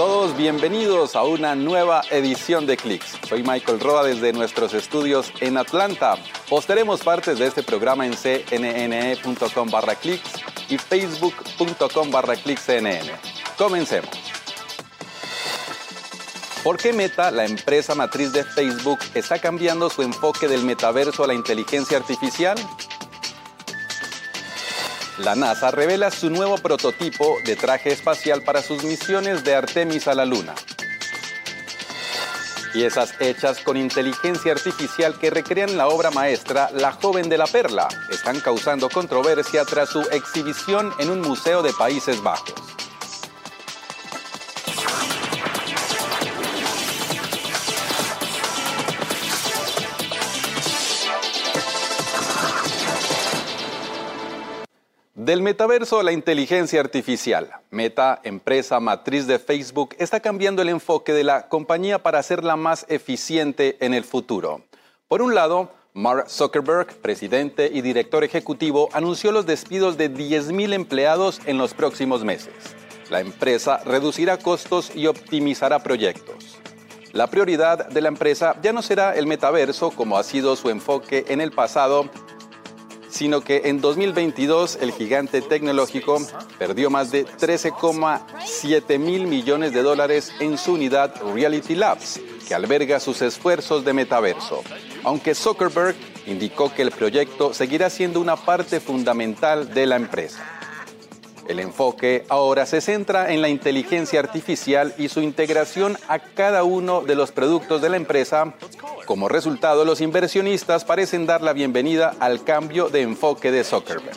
Todos, bienvenidos a una nueva edición de Clicks. Soy Michael Roa desde nuestros estudios en Atlanta. Posteremos partes de este programa en cnne.com barra clicks y facebook.com barra. Comencemos. ¿Por qué Meta, la empresa matriz de Facebook, está cambiando su enfoque del metaverso a la inteligencia artificial? La NASA revela su nuevo prototipo de traje espacial para sus misiones de Artemis a la Luna. Piezas hechas con inteligencia artificial que recrean la obra maestra La joven de la perla están causando controversia tras su exhibición en un museo de Países Bajos. Del metaverso a la inteligencia artificial, Meta, empresa matriz de Facebook, está cambiando el enfoque de la compañía para hacerla más eficiente en el futuro. Por un lado, Mark Zuckerberg, presidente y director ejecutivo, anunció los despidos de 10.000 empleados en los próximos meses. La empresa reducirá costos y optimizará proyectos. La prioridad de la empresa ya no será el metaverso como ha sido su enfoque en el pasado, sino que en 2022 el gigante tecnológico perdió más de 13,7 mil millones de dólares en su unidad Reality Labs, que alberga sus esfuerzos de metaverso. Aunque Zuckerberg indicó que el proyecto seguirá siendo una parte fundamental de la empresa. El enfoque ahora se centra en la inteligencia artificial y su integración a cada uno de los productos de la empresa. Como resultado, los inversionistas parecen dar la bienvenida al cambio de enfoque de Zuckerberg.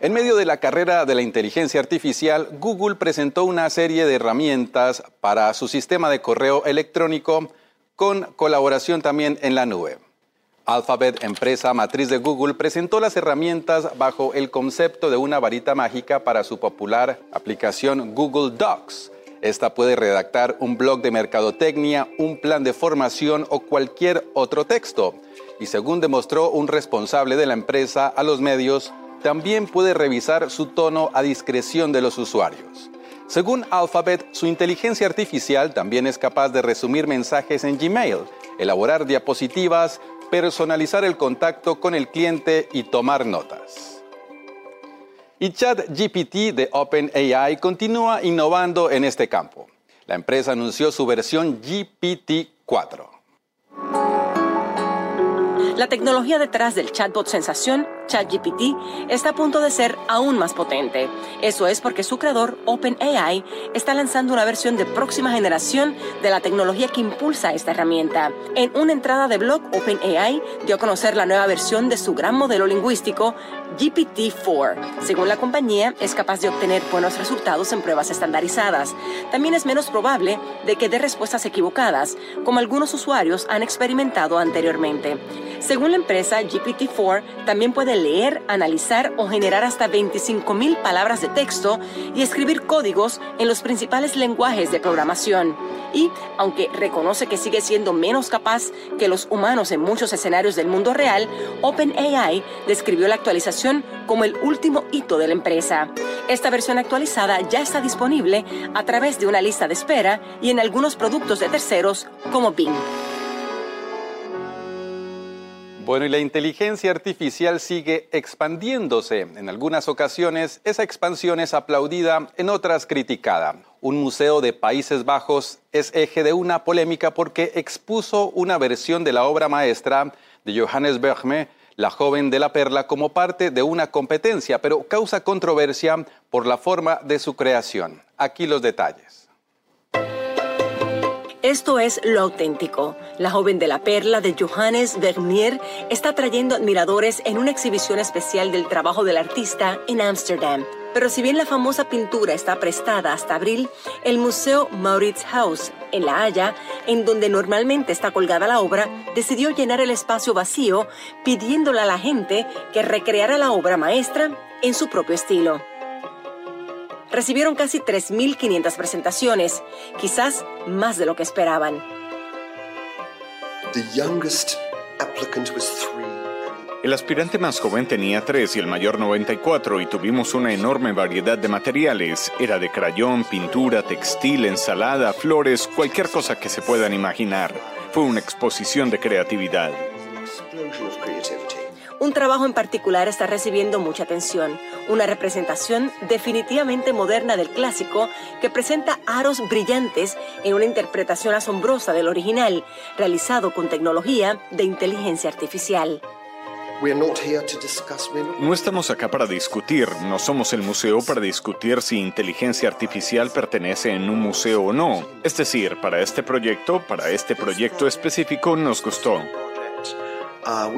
En medio de la carrera de la inteligencia artificial, Google presentó una serie de herramientas para su sistema de correo electrónico con colaboración también en la nube. Alphabet, empresa matriz de Google, presentó las herramientas bajo el concepto de una varita mágica para su popular aplicación Google Docs. Esta puede redactar un blog de mercadotecnia, un plan de formación o cualquier otro texto. Y según demostró un responsable de la empresa a los medios, también puede revisar su tono a discreción de los usuarios. Según Alphabet, su inteligencia artificial también es capaz de resumir mensajes en Gmail, elaborar diapositivas, personalizar el contacto con el cliente y tomar notas. Y ChatGPT de OpenAI continúa innovando en este campo. La empresa anunció su versión GPT-4. La tecnología detrás del chatbot sensación, ChatGPT, está a punto de ser aún más potente. Eso es porque su creador, OpenAI, está lanzando una versión de próxima generación de la tecnología que impulsa esta herramienta. En una entrada de blog, OpenAI dio a conocer la nueva versión de su gran modelo lingüístico, GPT-4. Según la compañía, es capaz de obtener buenos resultados en pruebas estandarizadas. También es menos probable de que dé respuestas equivocadas, como algunos usuarios han experimentado anteriormente. Según la empresa, GPT-4 también puede leer, analizar o generar hasta 25.000 palabras de texto y escribir códigos en los principales lenguajes de programación. Y, aunque reconoce que sigue siendo menos capaz que los humanos en muchos escenarios del mundo real, OpenAI describió la actualización como el último hito de la empresa. Esta versión actualizada ya está disponible a través de una lista de espera y en algunos productos de terceros como Bing. Bueno, y la inteligencia artificial sigue expandiéndose. En algunas ocasiones esa expansión es aplaudida, en otras criticada. Un museo de Países Bajos es eje de una polémica porque expuso una versión de la obra maestra de Johannes Bergme, La joven de la perla como parte de una competencia, pero causa controversia por la forma de su creación. Aquí los detalles. Esto es lo auténtico. La joven de la perla de Johannes Vermeer está trayendo admiradores en una exhibición especial del trabajo del artista en Ámsterdam. Pero si bien la famosa pintura está prestada hasta abril, el Museo Maurits House en La Haya, en donde normalmente está colgada la obra, decidió llenar el espacio vacío pidiéndole a la gente que recreara la obra maestra en su propio estilo recibieron casi 3.500 presentaciones, quizás más de lo que esperaban. El aspirante más joven tenía 3 y el mayor 94 y tuvimos una enorme variedad de materiales. Era de crayón, pintura, textil, ensalada, flores, cualquier cosa que se puedan imaginar. Fue una exposición de creatividad. Un trabajo en particular está recibiendo mucha atención, una representación definitivamente moderna del clásico que presenta aros brillantes en una interpretación asombrosa del original, realizado con tecnología de inteligencia artificial. No estamos acá para discutir, no somos el museo para discutir si inteligencia artificial pertenece en un museo o no. Es decir, para este proyecto, para este proyecto específico nos gustó. Uh,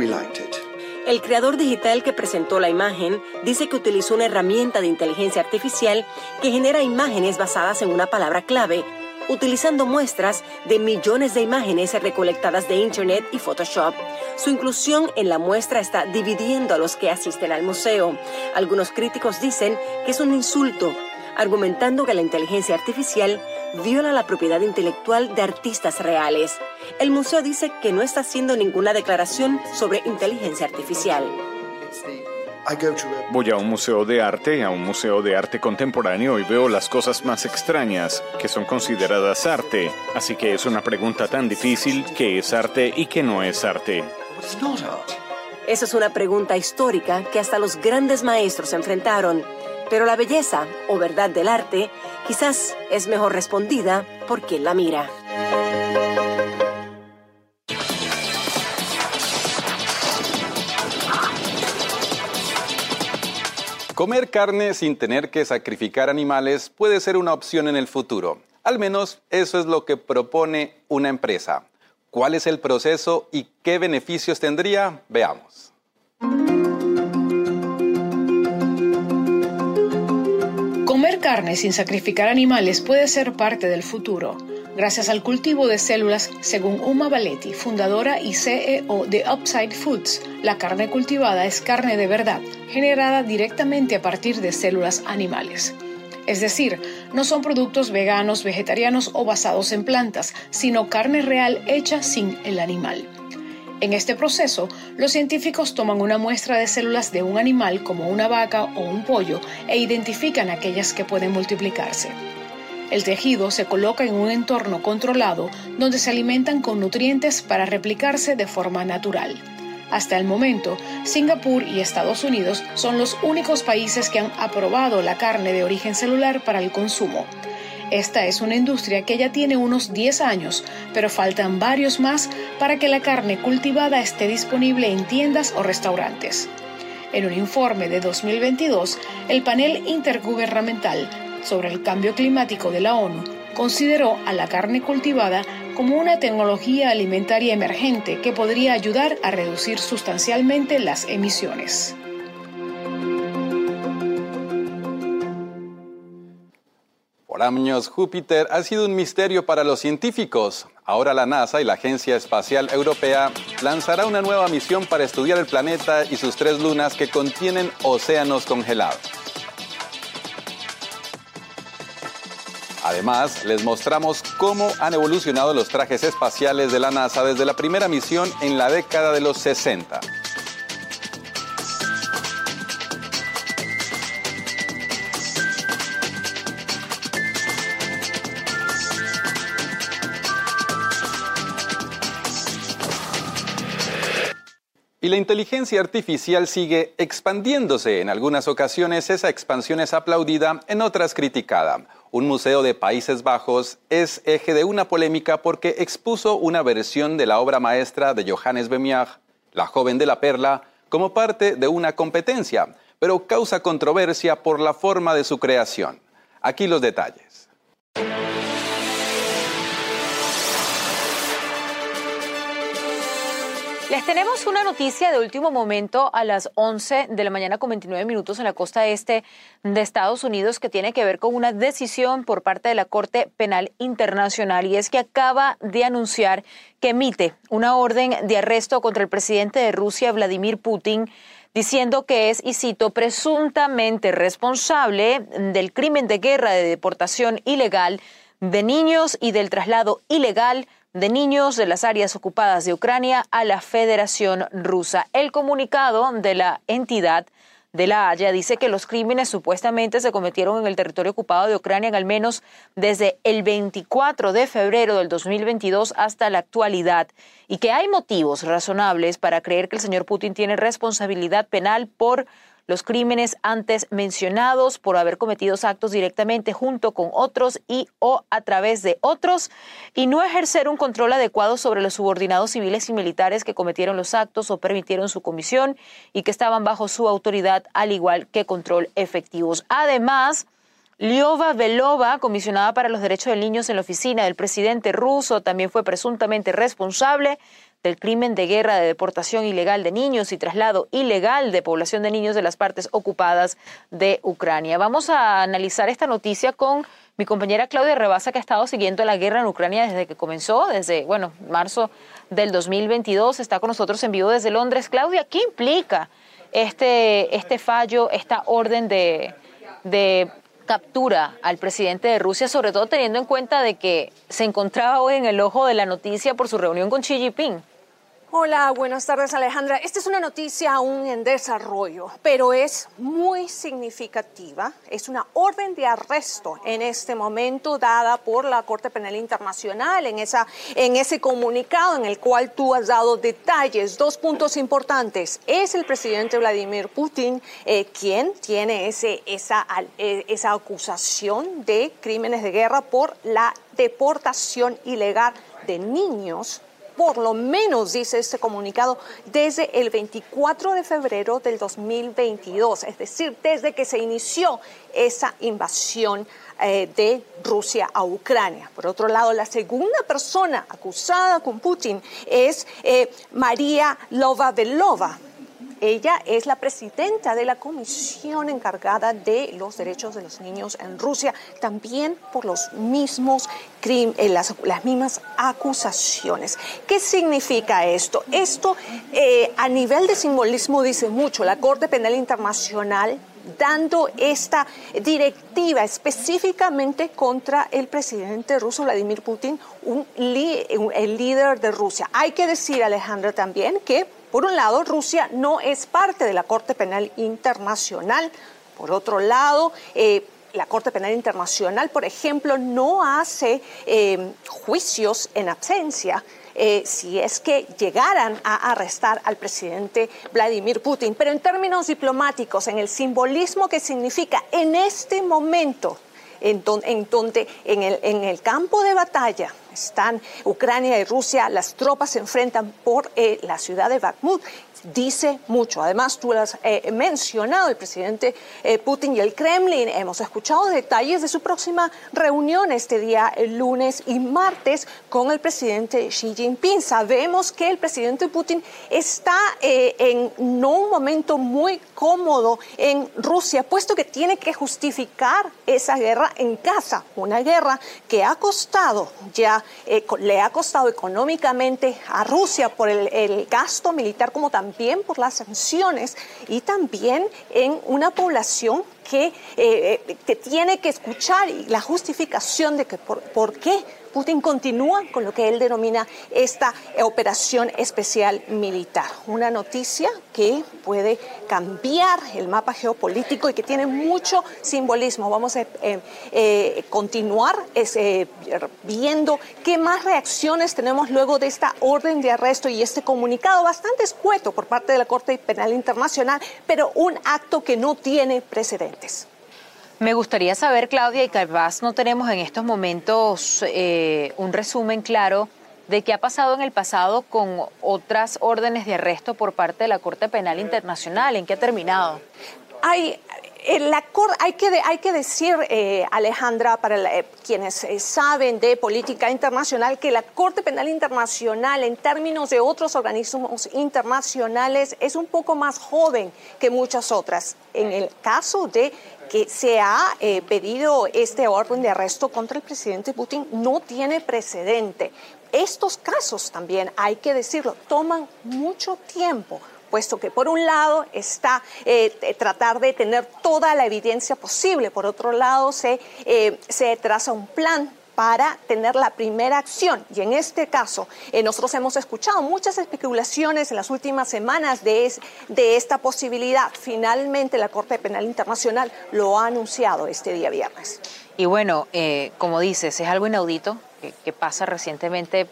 el creador digital que presentó la imagen dice que utilizó una herramienta de inteligencia artificial que genera imágenes basadas en una palabra clave, utilizando muestras de millones de imágenes recolectadas de Internet y Photoshop. Su inclusión en la muestra está dividiendo a los que asisten al museo. Algunos críticos dicen que es un insulto argumentando que la inteligencia artificial viola la propiedad intelectual de artistas reales. El museo dice que no está haciendo ninguna declaración sobre inteligencia artificial. Voy a un museo de arte, a un museo de arte contemporáneo y veo las cosas más extrañas que son consideradas arte. Así que es una pregunta tan difícil qué es arte y qué no es arte. Esa es una pregunta histórica que hasta los grandes maestros se enfrentaron. Pero la belleza o verdad del arte quizás es mejor respondida por quien la mira. Comer carne sin tener que sacrificar animales puede ser una opción en el futuro. Al menos eso es lo que propone una empresa. ¿Cuál es el proceso y qué beneficios tendría? Veamos. Carne sin sacrificar animales puede ser parte del futuro, gracias al cultivo de células, según Uma Valetti, fundadora y CEO de Upside Foods. La carne cultivada es carne de verdad, generada directamente a partir de células animales. Es decir, no son productos veganos, vegetarianos o basados en plantas, sino carne real hecha sin el animal. En este proceso, los científicos toman una muestra de células de un animal como una vaca o un pollo e identifican aquellas que pueden multiplicarse. El tejido se coloca en un entorno controlado donde se alimentan con nutrientes para replicarse de forma natural. Hasta el momento, Singapur y Estados Unidos son los únicos países que han aprobado la carne de origen celular para el consumo. Esta es una industria que ya tiene unos 10 años, pero faltan varios más para que la carne cultivada esté disponible en tiendas o restaurantes. En un informe de 2022, el panel intergubernamental sobre el cambio climático de la ONU consideró a la carne cultivada como una tecnología alimentaria emergente que podría ayudar a reducir sustancialmente las emisiones. Por años, Júpiter ha sido un misterio para los científicos. Ahora la NASA y la Agencia Espacial Europea lanzará una nueva misión para estudiar el planeta y sus tres lunas que contienen océanos congelados. Además, les mostramos cómo han evolucionado los trajes espaciales de la NASA desde la primera misión en la década de los 60. Y la inteligencia artificial sigue expandiéndose. En algunas ocasiones esa expansión es aplaudida, en otras criticada. Un museo de Países Bajos es eje de una polémica porque expuso una versión de la obra maestra de Johannes Vermeer, La joven de la perla, como parte de una competencia, pero causa controversia por la forma de su creación. Aquí los detalles. Les tenemos una noticia de último momento a las 11 de la mañana con 29 minutos en la costa este de Estados Unidos que tiene que ver con una decisión por parte de la Corte Penal Internacional. Y es que acaba de anunciar que emite una orden de arresto contra el presidente de Rusia, Vladimir Putin, diciendo que es, y cito, presuntamente responsable del crimen de guerra de deportación ilegal de niños y del traslado ilegal de niños de las áreas ocupadas de Ucrania a la Federación Rusa. El comunicado de la entidad de la Haya dice que los crímenes supuestamente se cometieron en el territorio ocupado de Ucrania en al menos desde el 24 de febrero del 2022 hasta la actualidad y que hay motivos razonables para creer que el señor Putin tiene responsabilidad penal por los crímenes antes mencionados por haber cometido actos directamente junto con otros y o a través de otros y no ejercer un control adecuado sobre los subordinados civiles y militares que cometieron los actos o permitieron su comisión y que estaban bajo su autoridad al igual que control efectivos. Además, Liova Velova, comisionada para los derechos de niños en la oficina del presidente ruso, también fue presuntamente responsable del crimen de guerra de deportación ilegal de niños y traslado ilegal de población de niños de las partes ocupadas de Ucrania. Vamos a analizar esta noticia con mi compañera Claudia Rebasa, que ha estado siguiendo la guerra en Ucrania desde que comenzó, desde, bueno, marzo del 2022. Está con nosotros en vivo desde Londres. Claudia, ¿qué implica este, este fallo, esta orden de, de captura al presidente de Rusia, sobre todo teniendo en cuenta de que se encontraba hoy en el ojo de la noticia por su reunión con Xi Jinping. Hola, buenas tardes Alejandra. Esta es una noticia aún en desarrollo, pero es muy significativa. Es una orden de arresto en este momento dada por la Corte Penal Internacional en, esa, en ese comunicado en el cual tú has dado detalles. Dos puntos importantes. Es el presidente Vladimir Putin eh, quien tiene ese, esa, eh, esa acusación de crímenes de guerra por la deportación ilegal de niños por lo menos, dice este comunicado, desde el 24 de febrero del 2022, es decir, desde que se inició esa invasión eh, de Rusia a Ucrania. Por otro lado, la segunda persona acusada con Putin es eh, María Lova-Belova. Ella es la presidenta de la comisión encargada de los derechos de los niños en Rusia, también por los mismos eh, las, las, mismas acusaciones. ¿Qué significa esto? Esto eh, a nivel de simbolismo dice mucho. La Corte Penal Internacional dando esta directiva específicamente contra el presidente ruso Vladimir Putin, el líder de Rusia. Hay que decir, Alejandra, también que por un lado, Rusia no es parte de la Corte Penal Internacional. Por otro lado, eh, la Corte Penal Internacional, por ejemplo, no hace eh, juicios en absencia. Eh, si es que llegaran a arrestar al presidente Vladimir Putin. Pero en términos diplomáticos, en el simbolismo que significa en este momento, en, donde en el, en el campo de batalla están Ucrania y Rusia, las tropas se enfrentan por eh, la ciudad de Bakhmut dice mucho. Además, tú lo has eh, mencionado, el presidente eh, Putin y el Kremlin. Hemos escuchado detalles de su próxima reunión este día, el lunes y martes, con el presidente Xi Jinping. Sabemos que el presidente Putin está en no un momento muy cómodo en Rusia, puesto que tiene que justificar esa guerra en casa, una guerra que ha costado ya, le ha costado económicamente a Rusia por el, gasto militar como también por las sanciones y también en una población que, eh, que tiene que escuchar la justificación de que por qué Putin continúa con lo que él denomina esta operación especial militar. Una noticia que puede cambiar el mapa geopolítico y que tiene mucho simbolismo. Vamos a eh, eh, continuar eh, viendo qué más reacciones tenemos luego de esta orden de arresto y este comunicado bastante escueto por parte de la Corte Penal Internacional, pero un acto que no tiene precedentes. Me gustaría saber, Claudia, y capaz no tenemos en estos momentos eh, un resumen claro de qué ha pasado en el pasado con otras órdenes de arresto por parte de la Corte Penal Internacional, en qué ha terminado. Hay, la, hay, que, hay que decir, eh, Alejandra, para eh, quienes eh, saben de política internacional, que la Corte Penal Internacional, en términos de otros organismos internacionales, es un poco más joven que muchas otras. En el caso de que se ha pedido este orden de arresto contra el presidente Putin, no tiene precedente. Estos casos también, hay que decirlo, toman mucho tiempo puesto que por un lado está eh, tratar de tener toda la evidencia posible, por otro lado se, eh, se traza un plan para tener la primera acción. Y en este caso, eh, nosotros hemos escuchado muchas especulaciones en las últimas semanas de, de esta posibilidad. Finalmente, la Corte Penal Internacional lo ha anunciado este día viernes. Y bueno, como dices, es algo inaudito que, pasa recientemente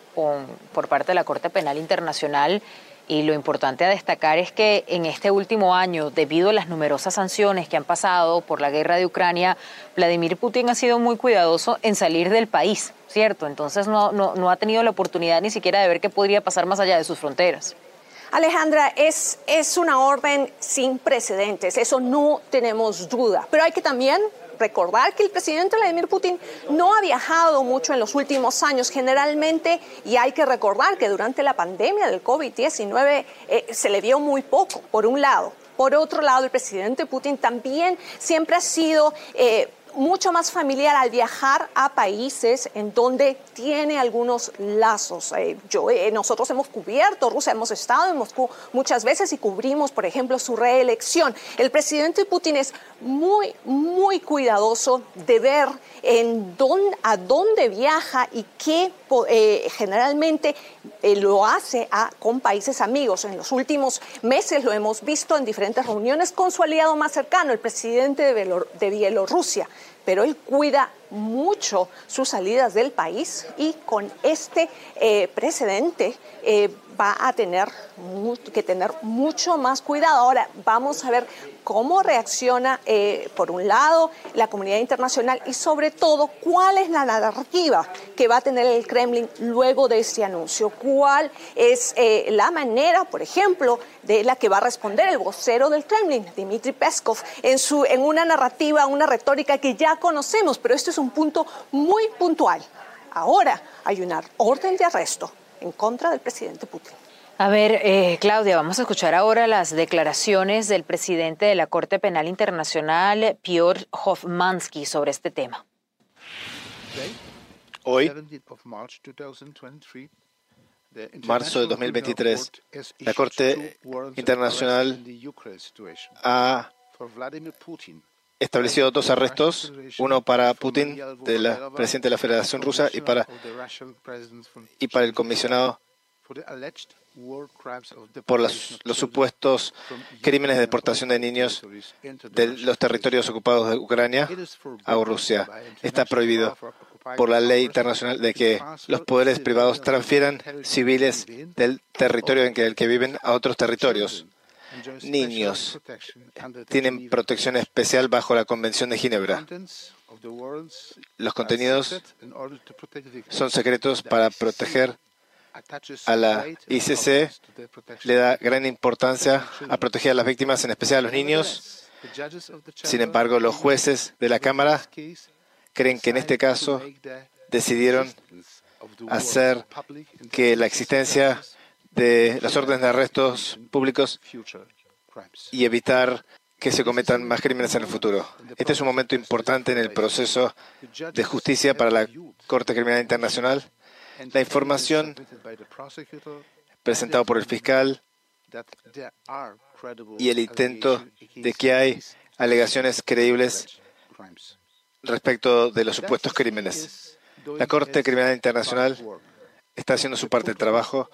por parte de la Corte Penal Internacional. Y lo importante a destacar es que en este último año, debido a las numerosas sanciones que han pasado por la guerra de Ucrania, Vladimir Putin ha sido muy cuidadoso en salir del país, ¿cierto? Entonces no, no, ha tenido la oportunidad ni siquiera de ver qué podría pasar más allá de sus fronteras. Alejandra, es, es una orden sin precedentes, eso no tenemos duda, pero hay que también recordar que el presidente Vladimir Putin no ha viajado mucho en los últimos años generalmente y hay que recordar que durante la pandemia del COVID-19 eh, se le vio muy poco, por un lado. Por otro lado, el presidente Putin también siempre ha sido eh, mucho más familiar al viajar a países en donde tiene algunos lazos. Eh, yo, eh, nosotros hemos cubierto, Rusia hemos estado en Moscú muchas veces y cubrimos, por ejemplo, su reelección. El presidente Putin es muy, muy cuidadoso de ver en dónde, a dónde viaja y qué eh, generalmente lo hace con países amigos. En los últimos meses lo hemos visto en diferentes reuniones con su aliado más cercano, el presidente de Bielorrusia pero él cuida mucho sus salidas del país y con este eh, precedente eh, va a tener que tener mucho más cuidado. Ahora vamos a ver cómo reacciona, eh, por un lado, la comunidad internacional y sobre todo cuál es la narrativa que va a tener el Kremlin luego de este anuncio. Cuál es la manera, por ejemplo, de la que va a responder el vocero del Kremlin, Dmitry Peskov, en, su, en una narrativa, una retórica que ya conocemos, pero esto es un punto muy puntual. Ahora hay una orden de arresto en contra del presidente Putin. A ver, eh, Claudia, vamos a escuchar ahora las declaraciones del presidente de la Corte Penal Internacional, Piotr Hofmansky, sobre este tema. Hoy, marzo de 2023, la Corte Internacional ha establecido dos arrestos, uno para Putin, de la presidente de la Federación Rusa, y para, y para el comisionado por los, supuestos crímenes de deportación de niños de los territorios ocupados de Ucrania a Rusia. Está prohibido por la ley internacional de que los poderes privados transfieran civiles del territorio en el que viven a otros territorios niños tienen protección especial bajo la Convención de Ginebra. Los contenidos son secretos para proteger a la ICC. Le da gran importancia a proteger a las víctimas, en especial a los niños. Sin embargo, los jueces de la Cámara creen que en este caso decidieron hacer que la existencia de las órdenes de arrestos públicos y evitar que se cometan más crímenes en el futuro. Este es un momento importante en el proceso de justicia para la Corte Criminal Internacional. La información presentada por el fiscal y el intento de que hay alegaciones creíbles respecto de los supuestos crímenes. La Corte Criminal Internacional está haciendo su parte del trabajo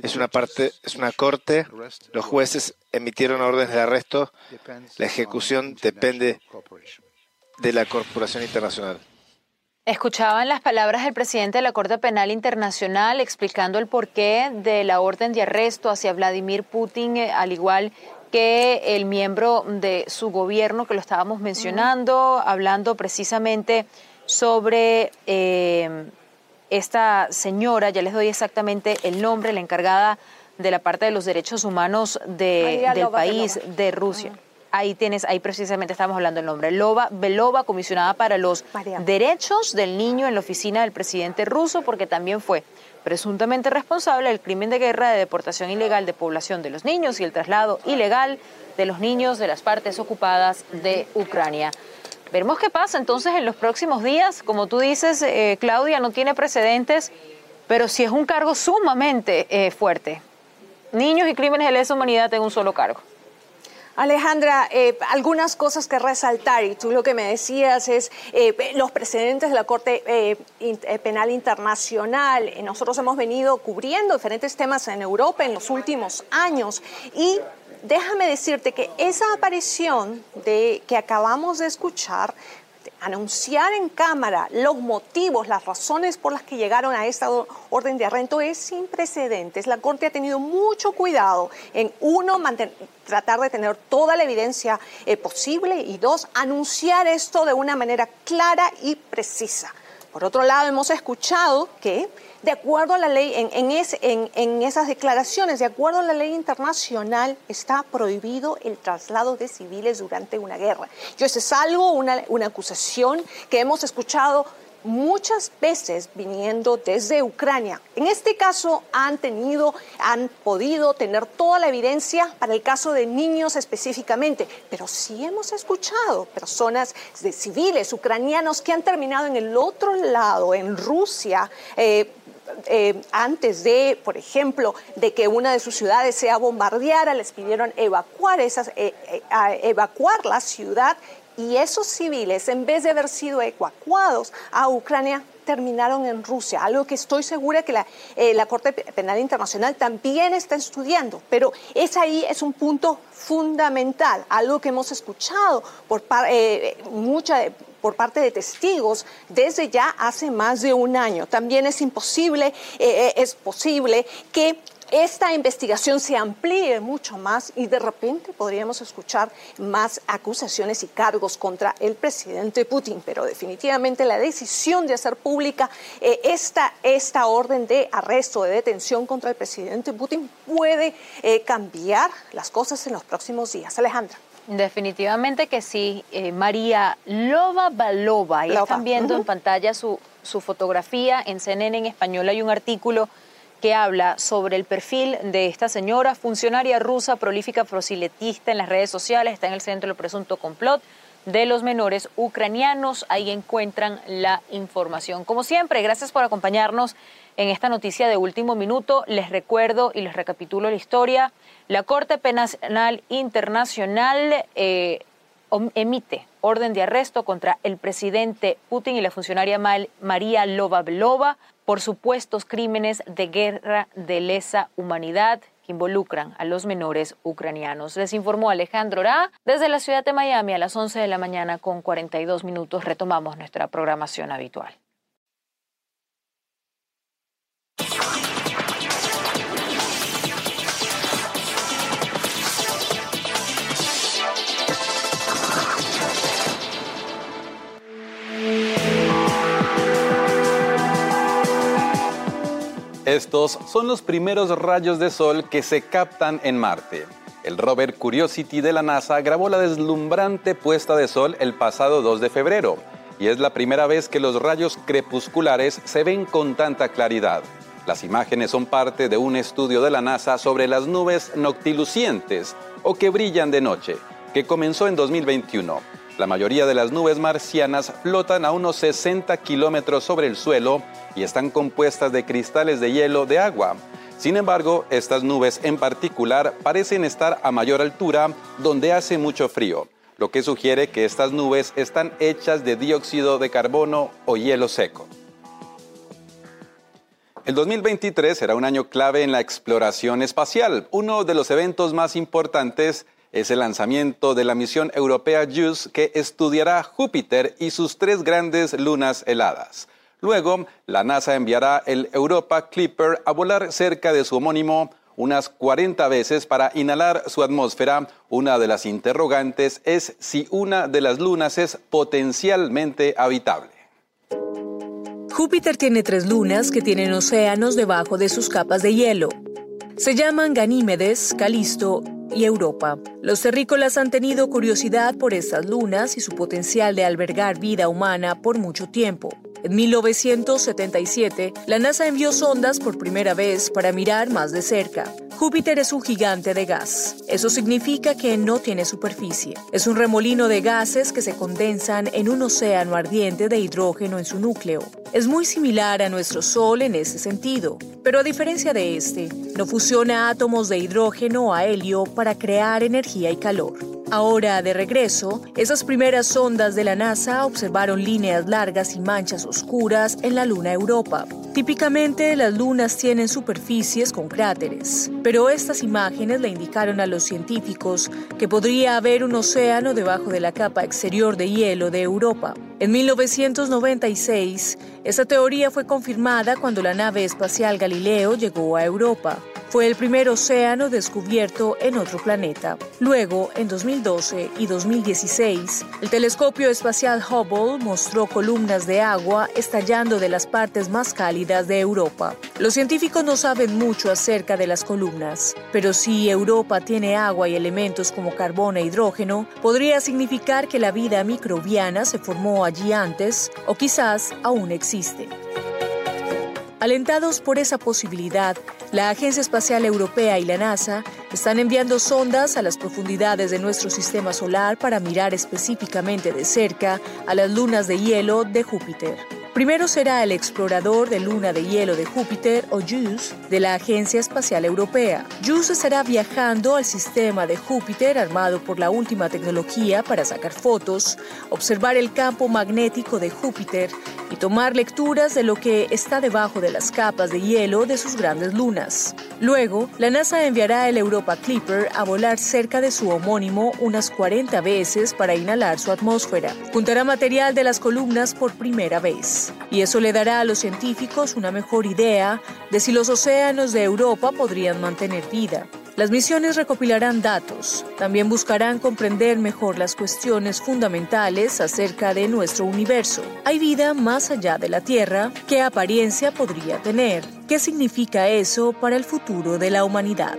es una parte, es una corte. Los jueces emitieron órdenes de arresto. La ejecución depende de la Corporación Internacional. Escuchaban las palabras del presidente de la Corte Penal Internacional explicando el porqué de la orden de arresto hacia Vladimir Putin, eh, al igual que el miembro de su gobierno que lo estábamos mencionando, hablando precisamente sobre eh, esta señora, ya les doy exactamente el nombre, la encargada de la parte de los derechos humanos de, del país, de Rusia. Ahí tienes, ahí precisamente estamos hablando el nombre. Loba Belova, comisionada para los derechos del niño en la oficina del presidente ruso, porque también fue presuntamente responsable del crimen de guerra de deportación ilegal de población de los niños y el traslado ilegal de los niños de las partes ocupadas de Ucrania. Veremos qué pasa entonces en los próximos días. Como tú dices, eh, Claudia, no tiene precedentes, pero sí es un cargo sumamente eh, fuerte. Niños y crímenes de lesa humanidad en un solo cargo. Alejandra, eh, algunas cosas que resaltar, y tú lo que me decías es los precedentes de la Corte Penal Internacional. Nosotros hemos venido cubriendo diferentes temas en Europa en los últimos años y déjame decirte que esa aparición de, que acabamos de escuchar anunciar en Cámara los motivos, las razones por las que llegaron a esta orden de arresto es sin precedentes. La Corte ha tenido mucho cuidado en, uno, tratar de tener toda la evidencia eh, posible y dos, anunciar esto de una manera clara y precisa. Por otro lado, hemos escuchado que de acuerdo a la ley, en, esas declaraciones, de acuerdo a la ley internacional, está prohibido el traslado de civiles durante una guerra. Yo, eso es algo, una, una acusación que hemos escuchado muchas veces viniendo desde Ucrania. En este caso han tenido, han podido tener toda la evidencia para el caso de niños específicamente, pero sí hemos escuchado personas de civiles ucranianos que han terminado en el otro lado, en Rusia. Eh, eh, antes de, por ejemplo, de que una de sus ciudades sea bombardeada, les pidieron evacuar, esas, eh, eh, evacuar la ciudad y esos civiles, en vez de haber sido evacuados a Ucrania, terminaron en Rusia, algo que estoy segura que la, Corte Penal Internacional también está estudiando, pero es ahí, es un punto fundamental, algo que hemos escuchado por mucha por parte de testigos desde ya hace más de un año. También es imposible, eh, eh, es posible que esta investigación se amplíe mucho más y de repente podríamos escuchar más acusaciones y cargos contra el presidente Putin. Pero definitivamente la decisión de hacer pública eh, esta, esta orden de arresto, de detención contra el presidente Putin puede cambiar las cosas en los próximos días. Alejandra. Definitivamente que sí. Eh, María Loba Balova, ahí están viendo en pantalla su, su fotografía. En CNN en español hay un artículo que habla sobre el perfil de esta señora, funcionaria rusa, prolífica prosiletista en las redes sociales, está en el centro del presunto complot de los menores ucranianos. Ahí encuentran la información. Como siempre, gracias por acompañarnos en esta noticia de último minuto. Les recuerdo y les recapitulo la historia. La Corte Penal Internacional eh, emite orden de arresto contra el presidente Putin y la funcionaria María Lobablova por supuestos crímenes de guerra de lesa humanidad que involucran a los menores ucranianos. Les informó Alejandro Ra desde la ciudad de Miami a las 11 de la mañana con 42 minutos. Retomamos nuestra programación habitual. Estos son los primeros rayos de sol que se captan en Marte. El rover Curiosity de la NASA grabó la deslumbrante puesta de sol el pasado 2 de febrero y es la primera vez que los rayos crepusculares se ven con tanta claridad. Las imágenes son parte de un estudio de la NASA sobre las nubes noctilucientes o que brillan de noche, que comenzó en 2021. La mayoría de las nubes marcianas flotan a unos 60 kilómetros sobre el suelo y están compuestas de cristales de hielo de agua. Sin embargo, estas nubes en particular parecen estar a mayor altura donde hace mucho frío, lo que sugiere que estas nubes están hechas de dióxido de carbono o hielo seco. El 2023 será un año clave en la exploración espacial. Uno de los eventos más importantes es el lanzamiento de la misión europea JUICE que estudiará Júpiter y sus tres grandes lunas heladas. Luego, la NASA enviará el Europa Clipper a volar cerca de su homónimo unas 40 veces para inhalar su atmósfera. Una de las interrogantes es si una de las lunas es potencialmente habitable. Júpiter tiene tres lunas que tienen océanos debajo de sus capas de hielo. Se llaman Ganímedes, Calisto y Europa. Los terrícolas han tenido curiosidad por estas lunas y su potencial de albergar vida humana por mucho tiempo. En 1977, la NASA envió sondas por primera vez para mirar más de cerca. Júpiter es un gigante de gas. Eso significa que no tiene superficie. Es un remolino de gases que se condensan en un océano ardiente de hidrógeno en su núcleo. Es muy similar a nuestro Sol en ese sentido, pero a diferencia de este, no fusiona átomos de hidrógeno a helio para crear energía y calor. Ahora, de regreso, esas primeras sondas de la NASA observaron líneas largas y manchas oscuras en la luna Europa. Típicamente las lunas tienen superficies con cráteres, pero estas imágenes le indicaron a los científicos que podría haber un océano debajo de la capa exterior de hielo de Europa. En 1996, esa teoría fue confirmada cuando la nave espacial Galileo llegó a Europa fue el primer océano descubierto en otro planeta. Luego, en 2012 y 2016, el telescopio espacial Hubble mostró columnas de agua estallando de las partes más cálidas de Europa. Los científicos no saben mucho acerca de las columnas, pero si Europa tiene agua y elementos como carbón e hidrógeno, podría significar que la vida microbiana se formó allí antes o quizás aún existe. Alentados por esa posibilidad, la Agencia Espacial Europea y la NASA están enviando sondas a las profundidades de nuestro sistema solar para mirar específicamente de cerca a las lunas de hielo de Júpiter. Primero será el explorador de luna de hielo de Júpiter, o JUICE, de la Agencia Espacial Europea. JUICE estará viajando al sistema de Júpiter armado por la última tecnología para sacar fotos, observar el campo magnético de Júpiter y tomar lecturas de lo que está debajo de las capas de hielo de sus grandes lunas. Luego, la NASA enviará el Europa Clipper a volar cerca de su homónimo unas 40 veces para inhalar su atmósfera. Juntará material de las columnas por primera vez. Y eso le dará a los científicos una mejor idea de si los océanos de Europa podrían mantener vida. Las misiones recopilarán datos, también buscarán comprender mejor las cuestiones fundamentales acerca de nuestro universo. ¿Hay vida más allá de la Tierra? ¿Qué apariencia podría tener? ¿Qué significa eso para el futuro de la humanidad?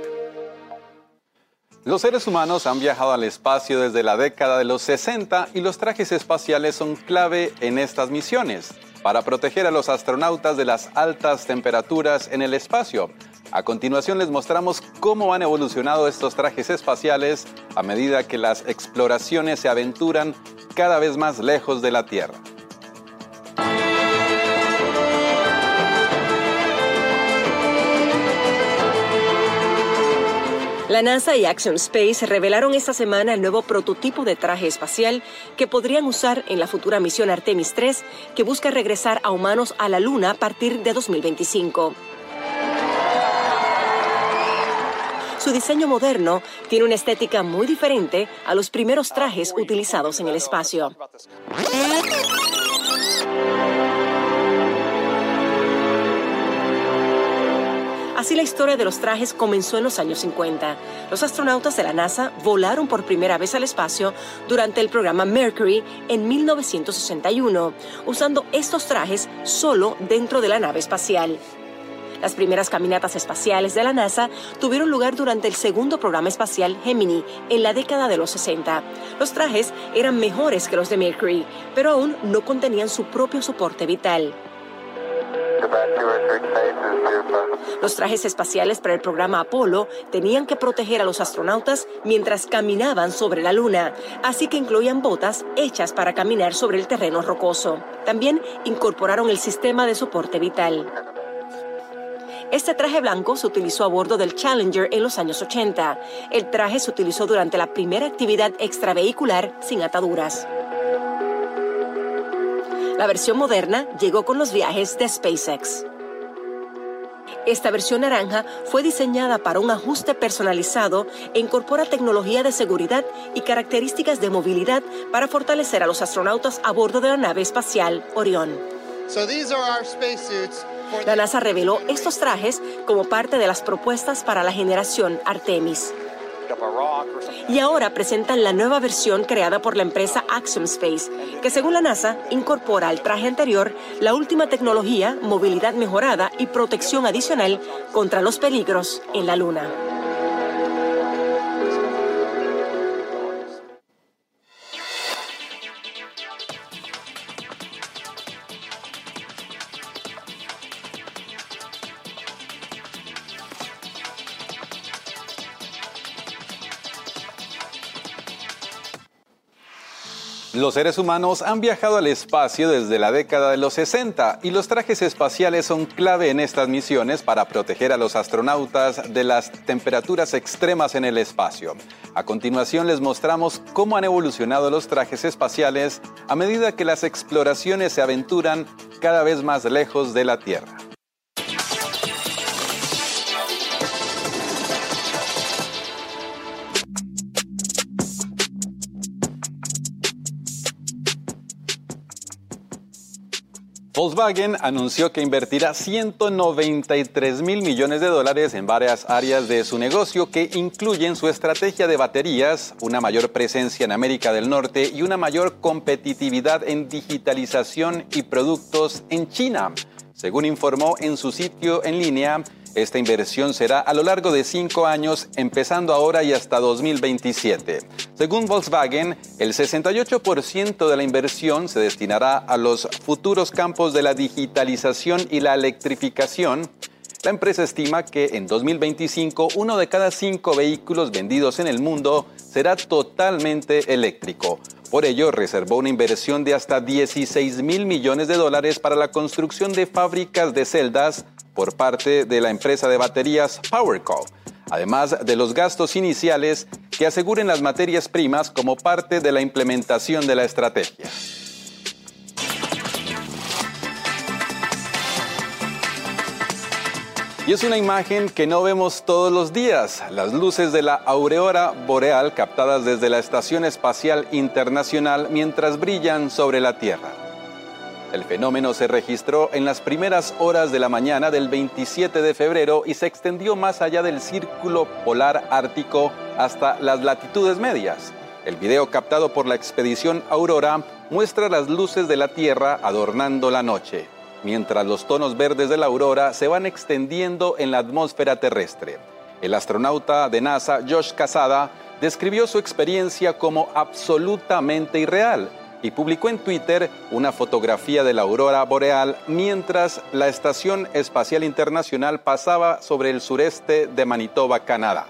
Los seres humanos han viajado al espacio desde la década de los 60 y los trajes espaciales son clave en estas misiones para proteger a los astronautas de las altas temperaturas en el espacio. A continuación les mostramos cómo han evolucionado estos trajes espaciales a medida que las exploraciones se aventuran cada vez más lejos de la Tierra. La NASA y Action Space revelaron esta semana el nuevo prototipo de traje espacial que podrían usar en la futura misión Artemis 3 que busca regresar a humanos a la Luna a partir de 2025. Su diseño moderno tiene una estética muy diferente a los primeros trajes utilizados en el espacio. Así la historia de los trajes comenzó en los años 50. Los astronautas de la NASA volaron por primera vez al espacio durante el programa Mercury en 1961, usando estos trajes solo dentro de la nave espacial. Las primeras caminatas espaciales de la NASA tuvieron lugar durante el segundo programa espacial Gemini en la década de los 60. Los trajes eran mejores que los de Mercury, pero aún no contenían su propio soporte vital. Los trajes espaciales para el programa Apolo tenían que proteger a los astronautas mientras caminaban sobre la Luna, así que incluían botas hechas para caminar sobre el terreno rocoso. También incorporaron el sistema de soporte vital. Este traje blanco se utilizó a bordo del Challenger en los años 80. El traje se utilizó durante la primera actividad extravehicular sin ataduras. La versión moderna llegó con los viajes de SpaceX. Esta versión naranja fue diseñada para un ajuste personalizado e incorpora tecnología de seguridad y características de movilidad para fortalecer a los astronautas a bordo de la nave espacial Orión. La NASA reveló estos trajes como parte de las propuestas para la generación Artemis. Y ahora presentan la nueva versión creada por la empresa Axiom Space, que según la NASA incorpora al traje anterior la última tecnología, movilidad mejorada y protección adicional contra los peligros en la Luna. Los seres humanos han viajado al espacio desde la década de los 60 y los trajes espaciales son clave en estas misiones para proteger a los astronautas de las temperaturas extremas en el espacio. A continuación les mostramos cómo han evolucionado los trajes espaciales a medida que las exploraciones se aventuran cada vez más lejos de la Tierra. Volkswagen anunció que invertirá 193 mil millones de dólares en varias áreas de su negocio que incluyen su estrategia de baterías, una mayor presencia en América del Norte y una mayor competitividad en digitalización y productos en China. Según informó en su sitio en línea, esta inversión será a lo largo de cinco años, empezando ahora y hasta 2027. Según Volkswagen, el 68% de la inversión se destinará a los futuros campos de la digitalización y la electrificación. La empresa estima que en 2025 uno de cada cinco vehículos vendidos en el mundo será totalmente eléctrico. Por ello, reservó una inversión de hasta 16 mil millones de dólares para la construcción de fábricas de celdas por parte de la empresa de baterías PowerCo, además de los gastos iniciales que aseguren las materias primas como parte de la implementación de la estrategia. Y es una imagen que no vemos todos los días, las luces de la aureora boreal captadas desde la Estación Espacial Internacional mientras brillan sobre la Tierra. El fenómeno se registró en las primeras horas de la mañana del 27 de febrero y se extendió más allá del círculo polar ártico hasta las latitudes medias. El video captado por la expedición Aurora muestra las luces de la Tierra adornando la noche, mientras los tonos verdes de la aurora se van extendiendo en la atmósfera terrestre. El astronauta de NASA, Josh Casada, describió su experiencia como absolutamente irreal y publicó en Twitter una fotografía de la aurora boreal mientras la Estación Espacial Internacional pasaba sobre el sureste de Manitoba, Canadá.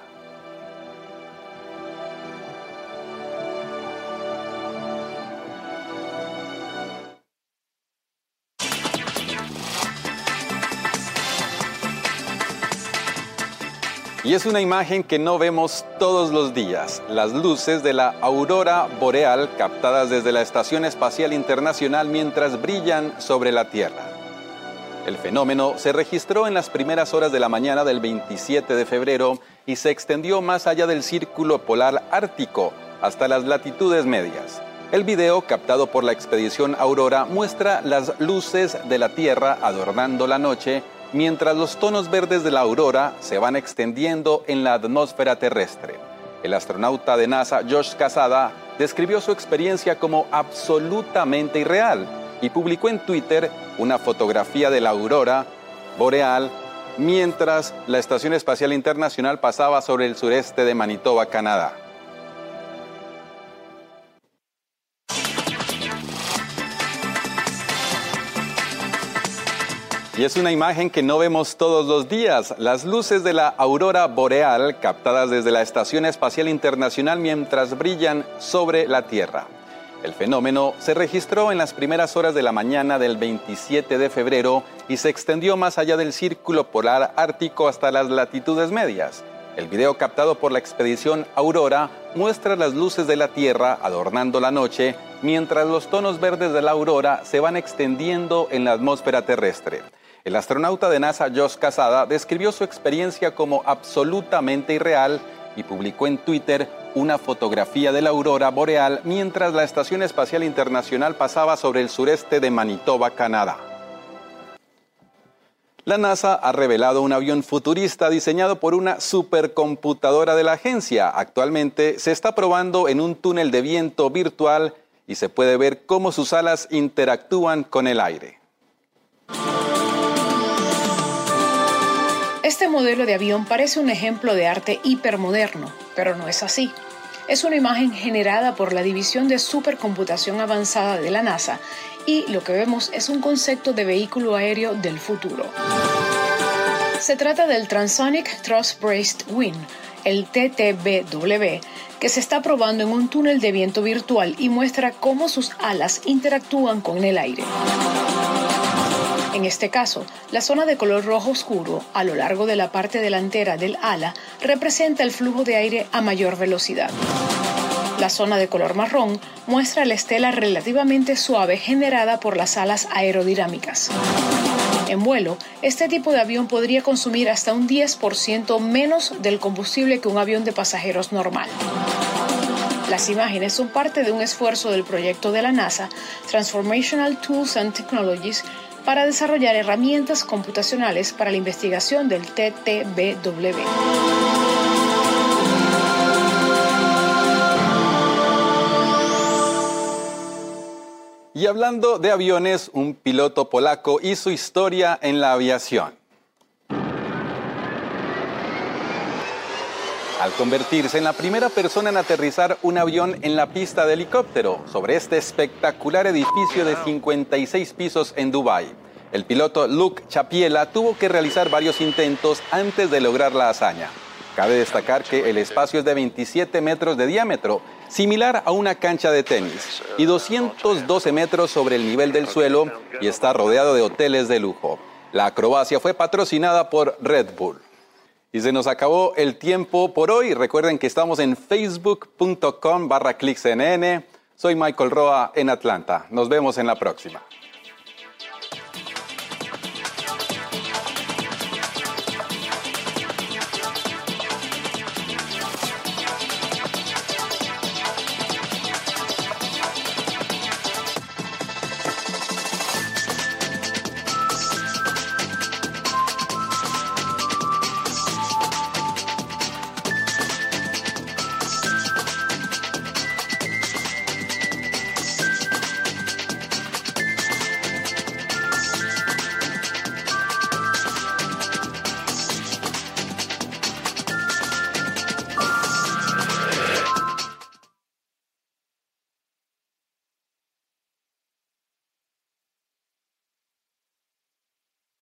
Y es una imagen que no vemos todos los días, las luces de la aurora boreal captadas desde la Estación Espacial Internacional mientras brillan sobre la Tierra. El fenómeno se registró en las primeras horas de la mañana del 27 de febrero y se extendió más allá del círculo polar ártico hasta las latitudes medias. El video captado por la expedición Aurora muestra las luces de la Tierra adornando la noche mientras los tonos verdes de la aurora se van extendiendo en la atmósfera terrestre. El astronauta de NASA Josh Casada describió su experiencia como absolutamente irreal y publicó en Twitter una fotografía de la aurora boreal mientras la Estación Espacial Internacional pasaba sobre el sureste de Manitoba, Canadá. Y es una imagen que no vemos todos los días, las luces de la aurora boreal captadas desde la Estación Espacial Internacional mientras brillan sobre la Tierra. El fenómeno se registró en las primeras horas de la mañana del 27 de febrero y se extendió más allá del círculo polar ártico hasta las latitudes medias. El video captado por la expedición Aurora muestra las luces de la Tierra adornando la noche, mientras los tonos verdes de la aurora se van extendiendo en la atmósfera terrestre. El astronauta de NASA Josh Casada describió su experiencia como absolutamente irreal y publicó en Twitter una fotografía de la aurora boreal mientras la Estación Espacial Internacional pasaba sobre el sureste de Manitoba, Canadá. La NASA ha revelado un avión futurista diseñado por una supercomputadora de la agencia. Actualmente se está probando en un túnel de viento virtual y se puede ver cómo sus alas interactúan con el aire. Este modelo de avión parece un ejemplo de arte hipermoderno, pero no es así. Es una imagen generada por la División de Supercomputación Avanzada de la NASA y lo que vemos es un concepto de vehículo aéreo del futuro. Se trata del Transonic Thrust Braced Wing, el TTBW, que se está probando en un túnel de viento virtual y muestra cómo sus alas interactúan con el aire. En este caso, la zona de color rojo oscuro a lo largo de la parte delantera del ala representa el flujo de aire a mayor velocidad. La zona de color marrón muestra la estela relativamente suave generada por las alas aerodinámicas. En vuelo, este tipo de avión podría consumir hasta un 10% menos del combustible que un avión de pasajeros normal. Las imágenes son parte de un esfuerzo del proyecto de la NASA, Transformational Tools and Technologies, para desarrollar herramientas computacionales para la investigación del TTBW. Y hablando de aviones, un piloto polaco hizo historia en la aviación. Al convertirse en la primera persona en aterrizar un avión en la pista de helicóptero sobre este espectacular edificio de 56 pisos en Dubái. El piloto Luke Chapiela tuvo que realizar varios intentos antes de lograr la hazaña. Cabe destacar que el espacio es de 27 metros de diámetro, similar a una cancha de tenis, y 212 metros sobre el nivel del suelo y está rodeado de hoteles de lujo. La acrobacia fue patrocinada por Red Bull. Y se nos acabó el tiempo por hoy. Recuerden que estamos en facebook.com barra. Soy Michael Roa en Atlanta. Nos vemos en la próxima.